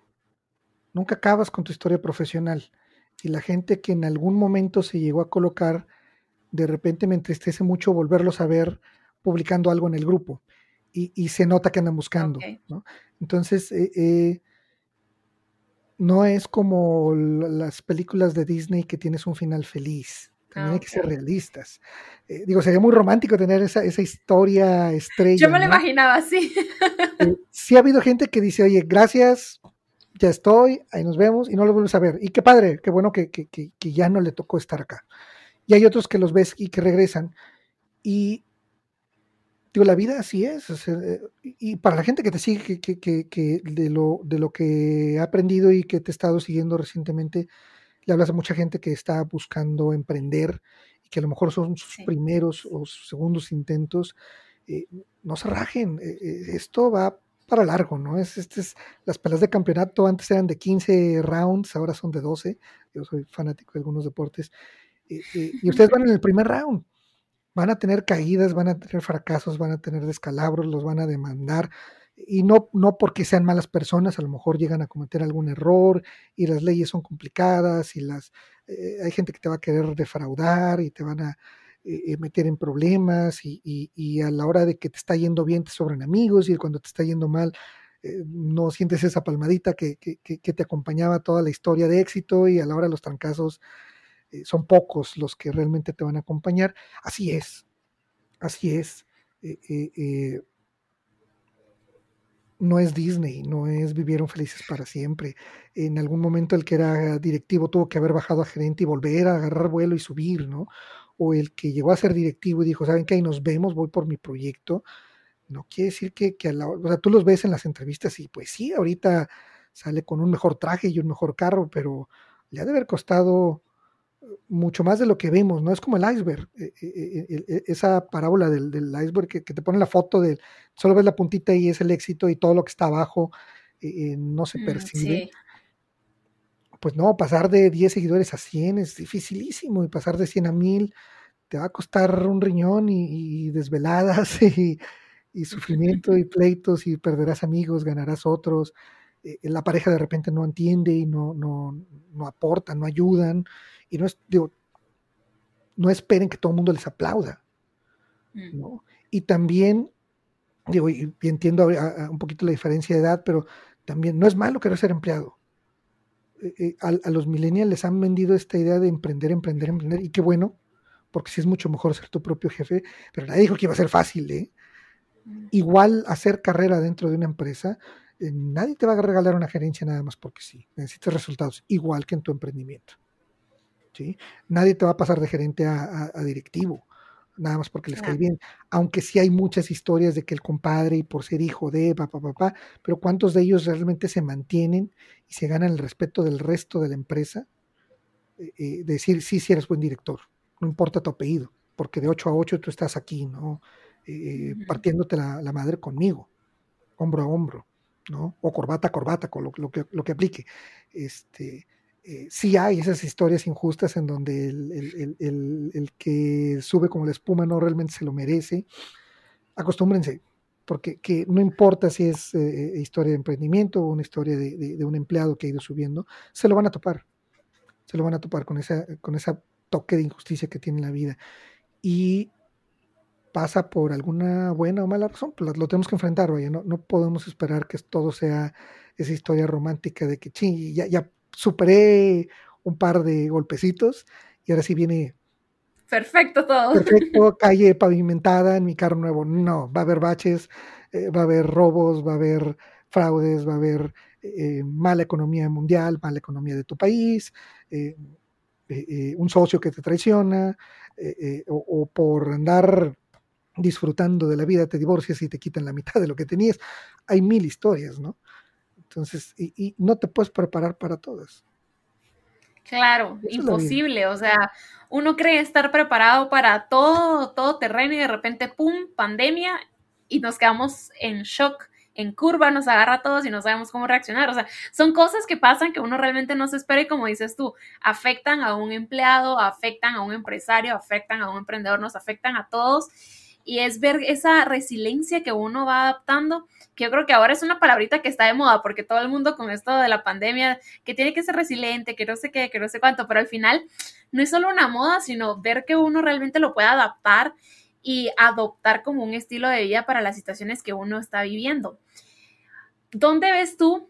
nunca acabas con tu historia profesional. Y la gente que en algún momento se llegó a colocar, de repente me entristece mucho volverlos a ver publicando algo en el grupo. Y, se nota que andan buscando. Entonces, eh, eh, no es como las películas de Disney que tienes un final feliz. También hay que ser realistas. Eh, digo, sería muy romántico tener esa, esa historia estrella. Yo me lo imaginaba así. Eh, sí ha habido gente que dice, oye, gracias, ya estoy, ahí nos vemos y no lo vuelves a ver. Y qué padre, qué bueno que, que, que, que ya no le tocó estar acá. Y hay otros que los ves y que regresan. Y digo, la vida así es. Eh, y para la gente que te sigue, que, que, que, de, lo, de lo que ha aprendido y que te he estado siguiendo recientemente, le hablas a mucha gente que está buscando emprender y que a lo mejor son sus primeros o segundos intentos. Eh, no se rajen, esto va para largo, ¿no? Es, este es, las peleas de campeonato antes eran de 15 rounds, ahora son de 12. Yo soy fanático de algunos deportes. y ustedes van en el primer round van a tener caídas, van a tener fracasos, van a tener descalabros, los van a demandar. Y no, no porque sean malas personas, a lo mejor llegan a cometer algún error y las leyes son complicadas y las eh, hay gente que te va a querer defraudar y te van a eh, eh, meter en problemas y, y, a la hora de que te está yendo bien te sobran amigos y cuando te está yendo mal no sientes esa palmadita que, que, que, te acompañaba toda la historia de éxito y a la hora de los trancazos son pocos los que realmente te van a acompañar. Así es, así es. No es Disney, no es vivieron felices para siempre. En algún momento el que era directivo tuvo que haber bajado a gerente y volver a agarrar vuelo y subir, ¿no? O el que llegó a ser directivo y dijo, ¿saben qué? Ahí nos vemos, voy por mi proyecto. No quiere decir que, que a la, o sea, tú los ves en las entrevistas y pues sí, ahorita sale con un mejor traje y un mejor carro, pero le ha de haber costado mucho más de lo que vemos, ¿no? Es como el iceberg, eh, eh, eh, esa parábola del, iceberg que, te pone la foto de, solo ves la puntita y es el éxito y todo lo que está abajo no se mm, percibe. Pues no, pasar de 10 seguidores a 100 es dificilísimo y pasar de 100 a 1000 te va a costar un riñón y, desveladas y, y, sufrimiento y pleitos y perderás amigos, ganarás otros. La pareja de repente no entiende y no, no, no aportan, no ayudan y no es, digo, no esperen que todo el mundo les aplauda. Mm. ¿no? Y también, digo, y, entiendo un poquito la diferencia de edad, pero también no es malo querer ser empleado. Eh, eh, a, los millennials les han vendido esta idea de emprender, emprender, emprender, y qué bueno, porque sí es mucho mejor ser tu propio jefe, pero nadie dijo que iba a ser fácil, ¿eh? Mm. Igual hacer carrera dentro de una empresa, nadie te va a regalar una gerencia nada más porque sí, necesitas resultados, igual que en tu emprendimiento. Nadie te va a pasar de gerente a, directivo, nada más porque les cae bien. Aunque sí hay muchas historias de que el compadre y por ser hijo de papá, papá, pero ¿cuántos de ellos realmente se mantienen y se ganan el respeto del resto de la empresa? Eh, eh, decir, sí, sí eres buen director, no importa tu apellido, porque de 8 a 8 tú estás aquí, ¿no? Eh, partiéndote la, madre conmigo, hombro a hombro, ¿no? O corbata corbata, con lo, que, lo que aplique. Este, eh, sí hay esas historias injustas en donde el, que sube como la espuma no realmente se lo merece. Acostúmbrense, porque que no importa si es eh, eh, historia de emprendimiento o una historia de, un empleado que ha ido subiendo, se lo van a topar. Se lo van a topar con esa, con esa toque de injusticia que tiene la vida. Y pasa por alguna buena o mala razón, pues lo tenemos que enfrentar, vaya, no, no podemos esperar que todo sea esa historia romántica de que, ching, ya, ya superé un par de golpecitos y ahora sí viene. Perfecto todo. Perfecto, calle pavimentada en mi carro nuevo. No, va a haber baches, eh, va a haber robos, va a haber fraudes, va a haber eh, mala economía mundial, mala economía de tu país, eh, un socio que te traiciona, o, o, por andar disfrutando de la vida te divorcias y te quitan la mitad de lo que tenías. Hay mil historias, ¿no? Entonces, y, no te puedes preparar para todas. Claro, imposible. O sea, uno cree estar preparado para todo, todo terreno y de repente, ¡pum!, pandemia y nos quedamos en shock, en curva, nos agarra a todos y no sabemos cómo reaccionar. O sea, son cosas que pasan que uno realmente no se espera y como dices tú, afectan a un empleado, afectan a un empresario, afectan a un emprendedor, nos afectan a todos. Y es ver esa resiliencia que uno va adaptando que yo creo que ahora es una palabrita que está de moda, porque todo el mundo con esto de la pandemia, que tiene que ser resiliente, que no sé qué, que no sé cuánto, pero al final no es solo una moda, sino ver que uno realmente lo puede adaptar y adoptar como un estilo de vida para las situaciones que uno está viviendo. ¿Dónde ves tú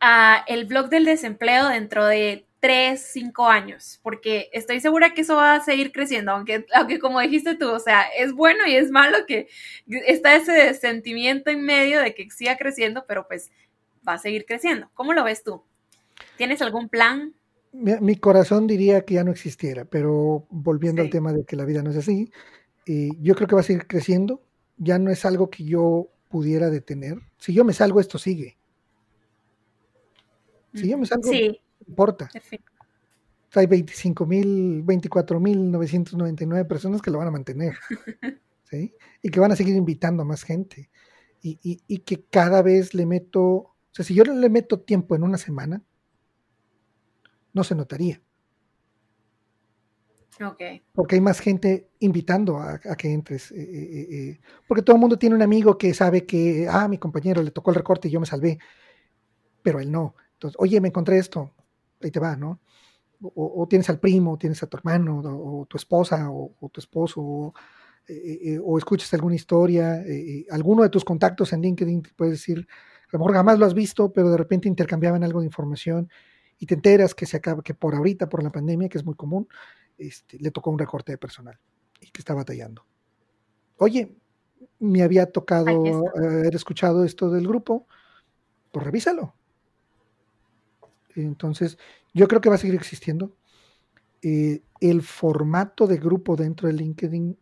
uh, el blog del desempleo dentro de tres, cinco años, porque estoy segura que eso va a seguir creciendo, aunque, aunque como dijiste tú, o sea, es bueno y es malo que está ese sentimiento en medio de que siga creciendo, pero pues va a seguir creciendo. ¿Cómo lo ves tú? ¿Tienes algún plan? Mi, corazón diría que ya no existiera, pero volviendo al tema de que la vida no es así, eh, yo creo que va a seguir creciendo ya no es algo que yo pudiera detener. Si yo me salgo, esto sigue. Si yo me salgo, no importa. Hay 25 mil, 24 mil 999 personas que lo van a mantener. ¿sí? Y que van a seguir invitando a más gente. Y, y, y, que cada vez le meto, o sea, si yo le meto tiempo en una semana, no se notaría. Porque hay más gente invitando a, que entres. Eh, eh, eh, porque todo el mundo tiene un amigo que sabe que, ah, mi compañero le tocó el recorte y yo me salvé, pero él no. Entonces, oye, me encontré esto, ahí te va, ¿no? O, tienes al primo, tienes a tu hermano, o, tu esposa, o, tu esposo, o, escuchas alguna historia, alguno de tus contactos en LinkedIn te puede decir, a lo mejor jamás lo has visto, pero de repente intercambiaban algo de información y te enteras que se acaba, que por ahorita, por la pandemia, que es muy común, este, le tocó un recorte de personal y que está batallando. Oye, me había tocado haber escuchado esto del grupo, pues revísalo. Entonces, yo creo que va a seguir existiendo. Eh, el formato de grupo dentro de LinkedIn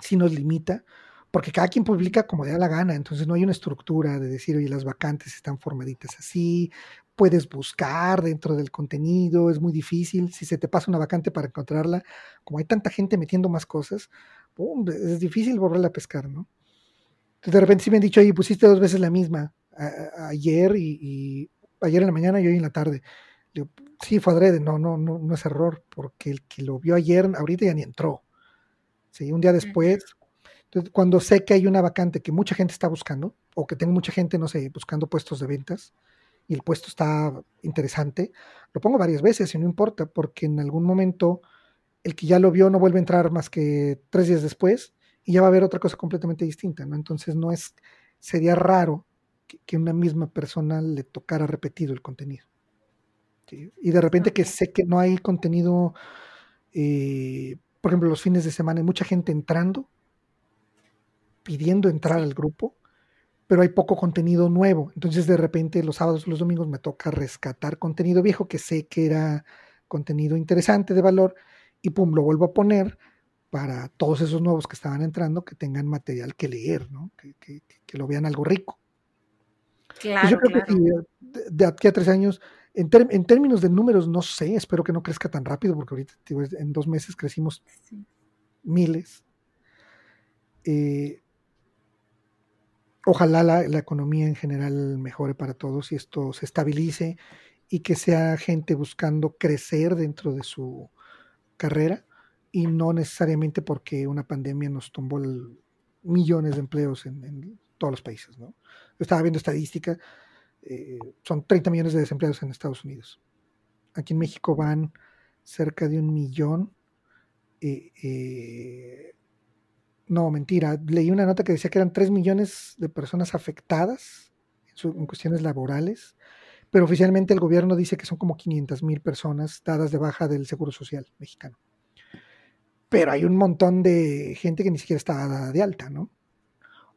sí nos limita, porque cada quien publica como le da la gana, entonces no hay una estructura de decir, oye, las vacantes están formaditas así, puedes buscar dentro del contenido, es muy difícil, si se te pasa una vacante para encontrarla, como hay tanta gente metiendo más cosas, es difícil volverla a pescar, ¿no? Entonces de repente sí me han dicho, oye, pusiste dos veces la misma, ayer y, ayer en la mañana y hoy en la tarde. Digo, sí, fue adrede, no, no, no, no es error, porque el que lo vio ayer, ahorita ya ni entró. Sí, un día después, entonces, cuando sé que hay una vacante que mucha gente está buscando, o que tengo mucha gente, no sé, buscando puestos de ventas, y el puesto está interesante, lo pongo varias veces y no importa, porque en algún momento el que ya lo vio no vuelve a entrar más que tres días después y ya va a haber otra cosa completamente distinta, ¿no? Entonces no es, sería raro que, una misma persona le tocara repetido el contenido. Y de repente que sé que no hay contenido, eh, por ejemplo, los fines de semana, hay mucha gente entrando, pidiendo entrar al grupo, pero hay poco contenido nuevo. Entonces de repente los sábados los domingos me toca rescatar contenido viejo que sé que era contenido interesante, de valor, y pum, lo vuelvo a poner para todos esos nuevos que estaban entrando, que tengan material que leer, ¿no? que, lo vean algo rico. Claro, yo creo que de, aquí a tres años, en, términos de números, no sé, espero que no crezca tan rápido, porque ahorita en dos meses crecimos miles. Eh, ojalá la, economía en general mejore para todos y esto se estabilice y que sea gente buscando crecer dentro de su carrera y no necesariamente porque una pandemia nos tumbó millones de empleos en, todos los países. ¿no? Estaba viendo estadística, eh, son 30 millones de desempleados en Estados Unidos. Aquí en México van cerca de un millón. Eh, eh, no, mentira. Leí una nota que decía que eran 3 millones de personas afectadas en, cuestiones laborales, pero oficialmente el gobierno dice que son como 500 mil personas dadas de baja del Seguro Social mexicano. Pero hay un montón de gente que ni siquiera está dada de alta, ¿no?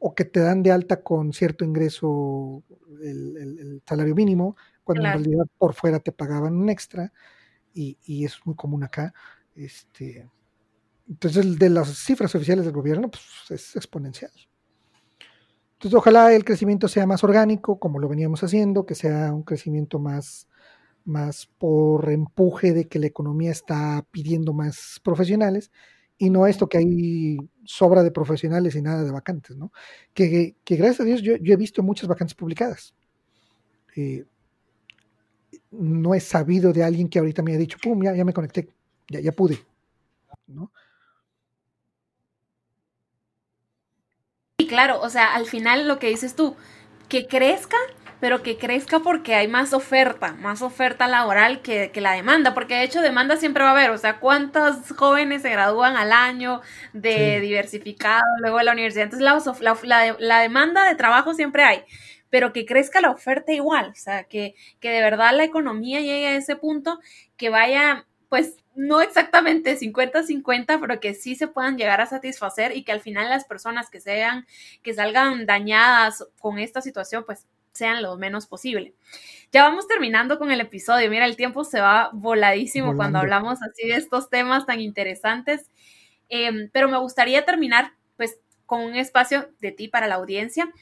O que te dan de alta con cierto ingreso, el, salario mínimo, cuando en realidad por fuera te pagaban un extra, y, y es muy común acá. Este, entonces, de las cifras oficiales del gobierno, pues es exponencial. Entonces, ojalá el crecimiento sea más orgánico, como lo veníamos haciendo, que sea un crecimiento más, más por empuje de que la economía está pidiendo más profesionales y no esto que hay sobra de profesionales y nada de vacantes, ¿no? Que, gracias a Dios yo, he visto muchas vacantes publicadas. Eh, no he sabido de alguien que ahorita me haya dicho, pum, ya, ya me conecté, ya, ya pude, ¿no? claro, o sea, al final lo que dices tú, que crezca, pero que crezca porque hay más oferta, más oferta laboral que, la demanda, porque de hecho demanda siempre va a haber, o sea, cuántos jóvenes se gradúan al año de diversificado luego de la universidad, entonces la, la, demanda de trabajo siempre hay, pero que crezca la oferta igual, o sea, que, que de verdad la economía llegue a ese punto que vaya pues no exactamente 50-50, pero que sí se puedan llegar a satisfacer y que al final las personas que sean, que salgan dañadas con esta situación, pues sean lo menos posible. Ya vamos terminando con el episodio. Mira, el tiempo se va voladísimo cuando hablamos así de estos temas tan interesantes. Em, pero me gustaría terminar, pues, con un espacio de ti para la audiencia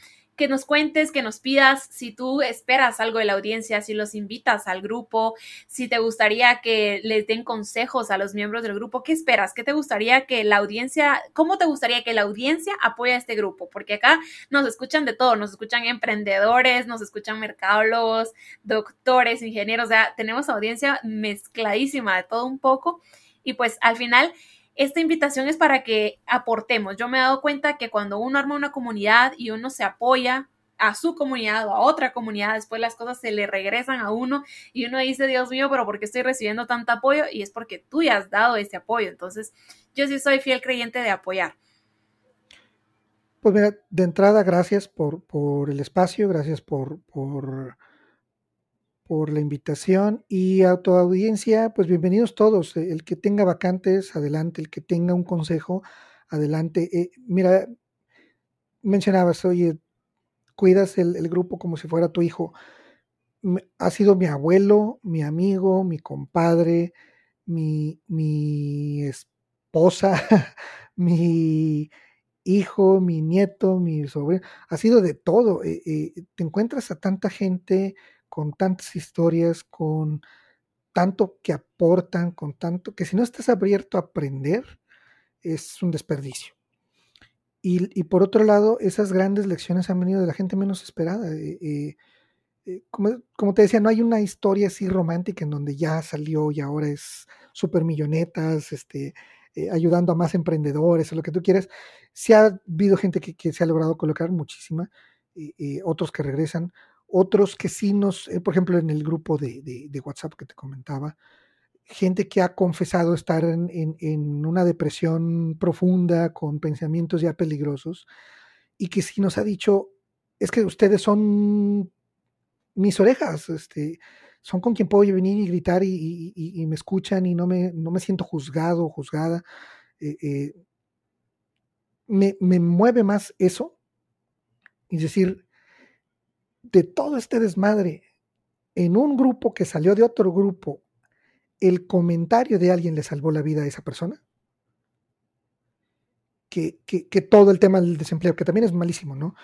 que nos cuentes, que nos pidas si tú esperas algo de la audiencia, si los invitas al grupo, si te gustaría que les den consejos a los miembros del grupo, ¿qué esperas? ¿Qué te gustaría que la audiencia, cómo te gustaría que la audiencia apoye a este grupo? Porque acá nos escuchan de todo, nos escuchan emprendedores, nos escuchan mercadólogos, doctores, ingenieros, o sea, tenemos audiencia mezcladísima de todo un poco y pues al final esta invitación es para que aportemos. Yo me he dado cuenta que cuando uno arma una comunidad y uno se apoya a su comunidad o a otra comunidad, después las cosas se le regresan a uno y uno dice, Dios mío, pero ¿por qué estoy recibiendo tanto apoyo? Y es porque tú ya has dado ese apoyo. Entonces, yo sí soy fiel creyente de apoyar. Pues mira, de entrada, gracias por, por el espacio, gracias por, por por la invitación y a tu audiencia, pues bienvenidos todos. Eh, el que tenga vacantes, adelante. El que tenga un consejo, adelante. Eh, mira, mencionabas, oye, cuidas el, grupo como si fuera tu hijo. Ha sido mi abuelo, mi amigo, mi compadre, mi, mi esposa, mi hijo, mi nieto, mi sobrino. Ha sido de todo. Eh, te encuentras a tanta gente con tantas historias, con tanto que aportan, con tanto que si no estás abierto a aprender, es un desperdicio. Y, por otro lado, esas grandes lecciones han venido de la gente menos esperada. Eh, eh, eh, como, te decía, no hay una historia así romántica en donde ya salió y ahora es súper millonetas, este, ayudando a más emprendedores o lo que tú quieras. Sí ha habido gente que, se ha logrado colocar, muchísima, otros que regresan, otros que sí nos, eh, por ejemplo, en el grupo de, WhatsApp que te comentaba, gente que ha confesado estar en, una depresión profunda, con pensamientos ya peligrosos, y que sí nos ha dicho, es que ustedes son mis orejas, este, son con quien puedo venir y gritar y, me escuchan y no me, no me siento juzgado o juzgada. Eh, eh, me, me mueve más eso, es decir, de todo este desmadre en un grupo que salió de otro grupo, el comentario de alguien le salvó la vida a esa persona? Que, todo el tema del desempleo, que también es malísimo, ¿no?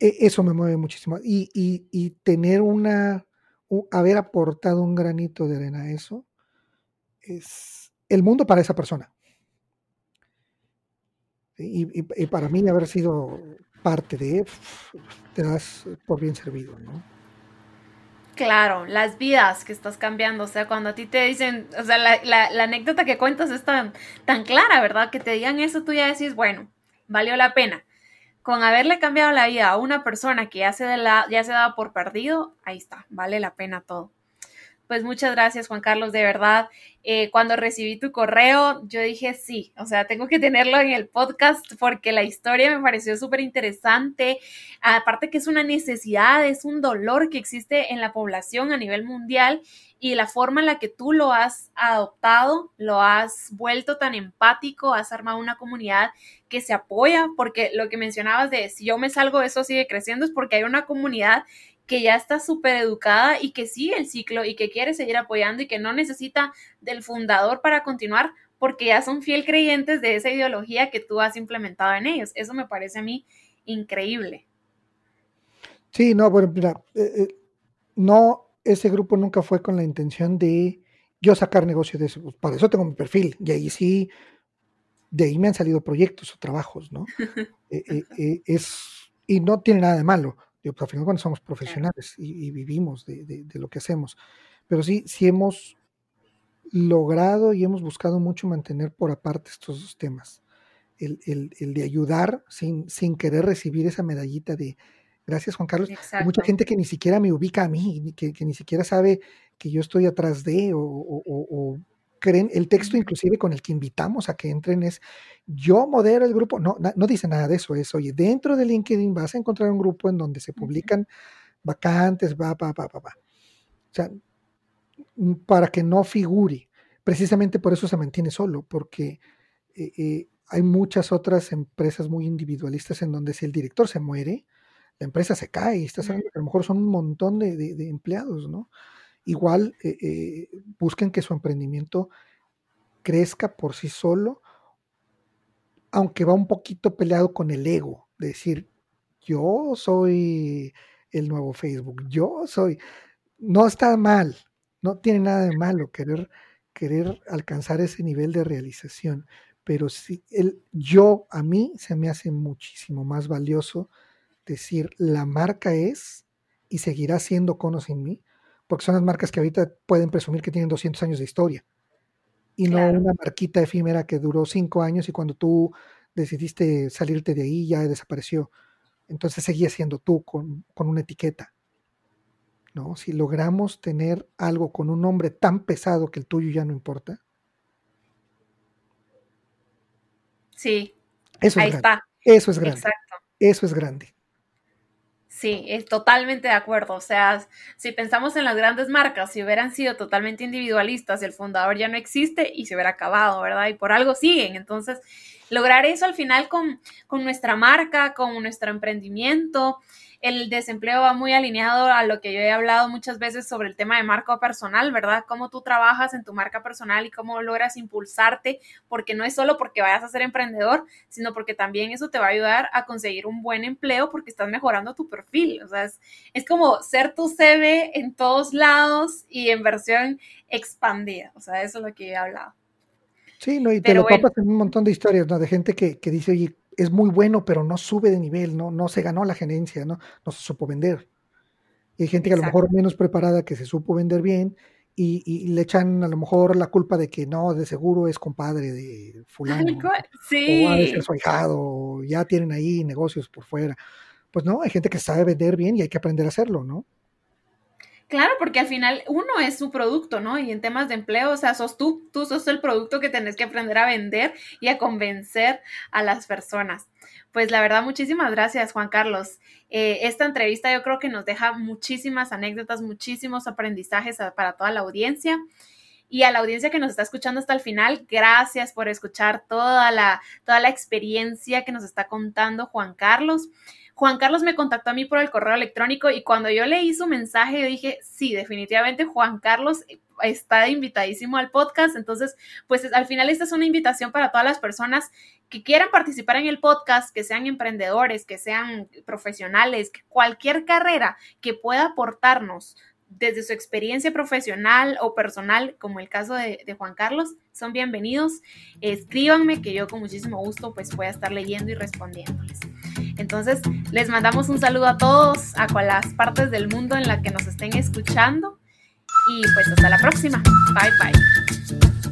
E, eso me mueve muchísimo. Y, tener una, haber aportado un granito de arena a eso, es el mundo para esa persona. Y, y, para mí haber sido parte de, te das por bien servido, ¿no? Claro, las vidas que estás cambiando, o sea, cuando a ti te dicen, o sea, la, anécdota que cuentas es tan, tan clara, ¿verdad? Que te digan eso, tú ya decís, bueno, valió la pena. Con haberle cambiado la vida a una persona que ya se, de la, ya se daba por perdido, ahí está, vale la pena todo. Pues muchas gracias, Juan Carlos, de verdad. Eh, cuando recibí tu correo, yo dije sí, o sea, tengo que tenerlo en el podcast porque la historia me pareció súper interesante. Aparte que es una necesidad, es un dolor que existe en la población a nivel mundial y la forma en la que tú lo has adoptado, lo has vuelto tan empático, has armado una comunidad que se apoya, porque lo que mencionabas de si yo me salgo, eso sigue creciendo, es porque hay una comunidad que ya está súper educada y que sigue el ciclo y que quiere seguir apoyando y que no necesita del fundador para continuar porque ya son fiel creyentes de esa ideología que tú has implementado en ellos. Eso me parece a mí increíble. Sí, no, bueno, mira, eh, eh, no, ese grupo nunca fue con la intención de yo sacar negocio de eso. Pues, para eso tengo mi perfil y ahí sí, de ahí me han salido proyectos o trabajos, ¿no? Eh, es, y no tiene nada de malo. Yo, pues, al final, cuando somos profesionales y, vivimos de, lo que hacemos. Pero sí, sí hemos logrado y hemos buscado mucho mantener por aparte estos dos temas. El, de ayudar sin, sin querer recibir esa medallita de gracias Juan Carlos. Hay mucha gente que ni siquiera me ubica a mí, que, que, ni siquiera sabe que yo estoy atrás de o creen, el texto inclusive con el que invitamos a que entren es, yo modero el grupo, no, no dice nada de eso, es, oye, dentro de LinkedIn vas a encontrar un grupo en donde se publican vacantes, va, va, va, va, va. O sea, mm, para que no figure. Precisamente por eso se mantiene solo, porque eh, eh, hay muchas otras empresas muy individualistas en donde si el director se muere, la empresa se cae y estás hablando que a lo mejor son un montón de, de empleados, ¿no? Igual eh, eh, busquen que su emprendimiento crezca por sí solo aunque va un poquito peleado con el ego, de decir, yo soy el nuevo Facebook, yo soy, no está mal, no tiene nada de malo querer, querer alcanzar ese nivel de realización, pero si el yo a mí se me hace muchísimo más valioso decir la marca es y seguirá siendo Conos en mí, porque son las marcas que ahorita pueden presumir que tienen 200 años de historia y no una marquita efímera que duró cinco años y cuando tú decidiste salirte de ahí ya desapareció. Entonces seguía siendo tú con, con una etiqueta. ¿no? Si logramos tener algo con un nombre tan pesado que el tuyo ya no importa. Sí. Eso ahí es está. Eso es grande. Exacto. Eso es grande. Sí, es totalmente de acuerdo. O sea, si pensamos en las grandes marcas, si hubieran sido totalmente individualistas, el fundador ya no existe y se hubiera acabado, ¿verdad? Y por algo siguen. Entonces, lograr eso al final con, con nuestra marca, con nuestro emprendimiento, el desempleo va muy alineado a lo que yo he hablado muchas veces sobre el tema de marca personal, ¿verdad? Cómo tú trabajas en tu marca personal y cómo logras impulsarte, porque no es solo porque vayas a ser emprendedor, sino porque también eso te va a ayudar a conseguir un buen empleo porque estás mejorando tu perfil. O sea, es, es como ser tu CV en todos lados y en versión expandida. O sea, eso es lo que he hablado. Sí, no, y te lo bueno. en un montón de historias, ¿no? De gente que, que dice, oye, es muy bueno, pero no sube de nivel, no, no se ganó la gerencia, ¿no? no se supo vender. Y hay gente que a lo mejor menos preparada que se supo vender bien y, le echan a lo mejor la culpa de que no, de seguro es compadre de fulano. Sí. O ha de ser su ahijado, ya tienen ahí negocios por fuera. Pues no, hay gente que sabe vender bien y hay que aprender a hacerlo, ¿no? Claro, porque al final uno es su producto, ¿no? Y en temas de empleo, o sea, sos tú, tú sos el producto que tenés que aprender a vender y a convencer a las personas. Pues la verdad, muchísimas gracias, Juan Carlos. Eh, esta entrevista yo creo que nos deja muchísimas anécdotas, muchísimos aprendizajes para toda la audiencia. Y a la audiencia que nos está escuchando hasta el final, gracias por escuchar toda la, toda la experiencia que nos está contando Juan Carlos. Juan Carlos me contactó a mí por el correo electrónico y cuando yo leí su mensaje, yo dije, sí, definitivamente Juan Carlos está invitadísimo al podcast. Entonces, pues al final esta es una invitación para todas las personas que quieran participar en el podcast, que sean emprendedores, que sean profesionales, cualquier carrera que pueda aportarnos desde su experiencia profesional o personal, como el caso de, de, Juan Carlos, son bienvenidos. Escríbanme que yo con muchísimo gusto pues voy a estar leyendo y respondiéndoles. Entonces, les mandamos un saludo a todos, a las partes del mundo en la que nos estén escuchando y pues hasta la próxima. Bye bye.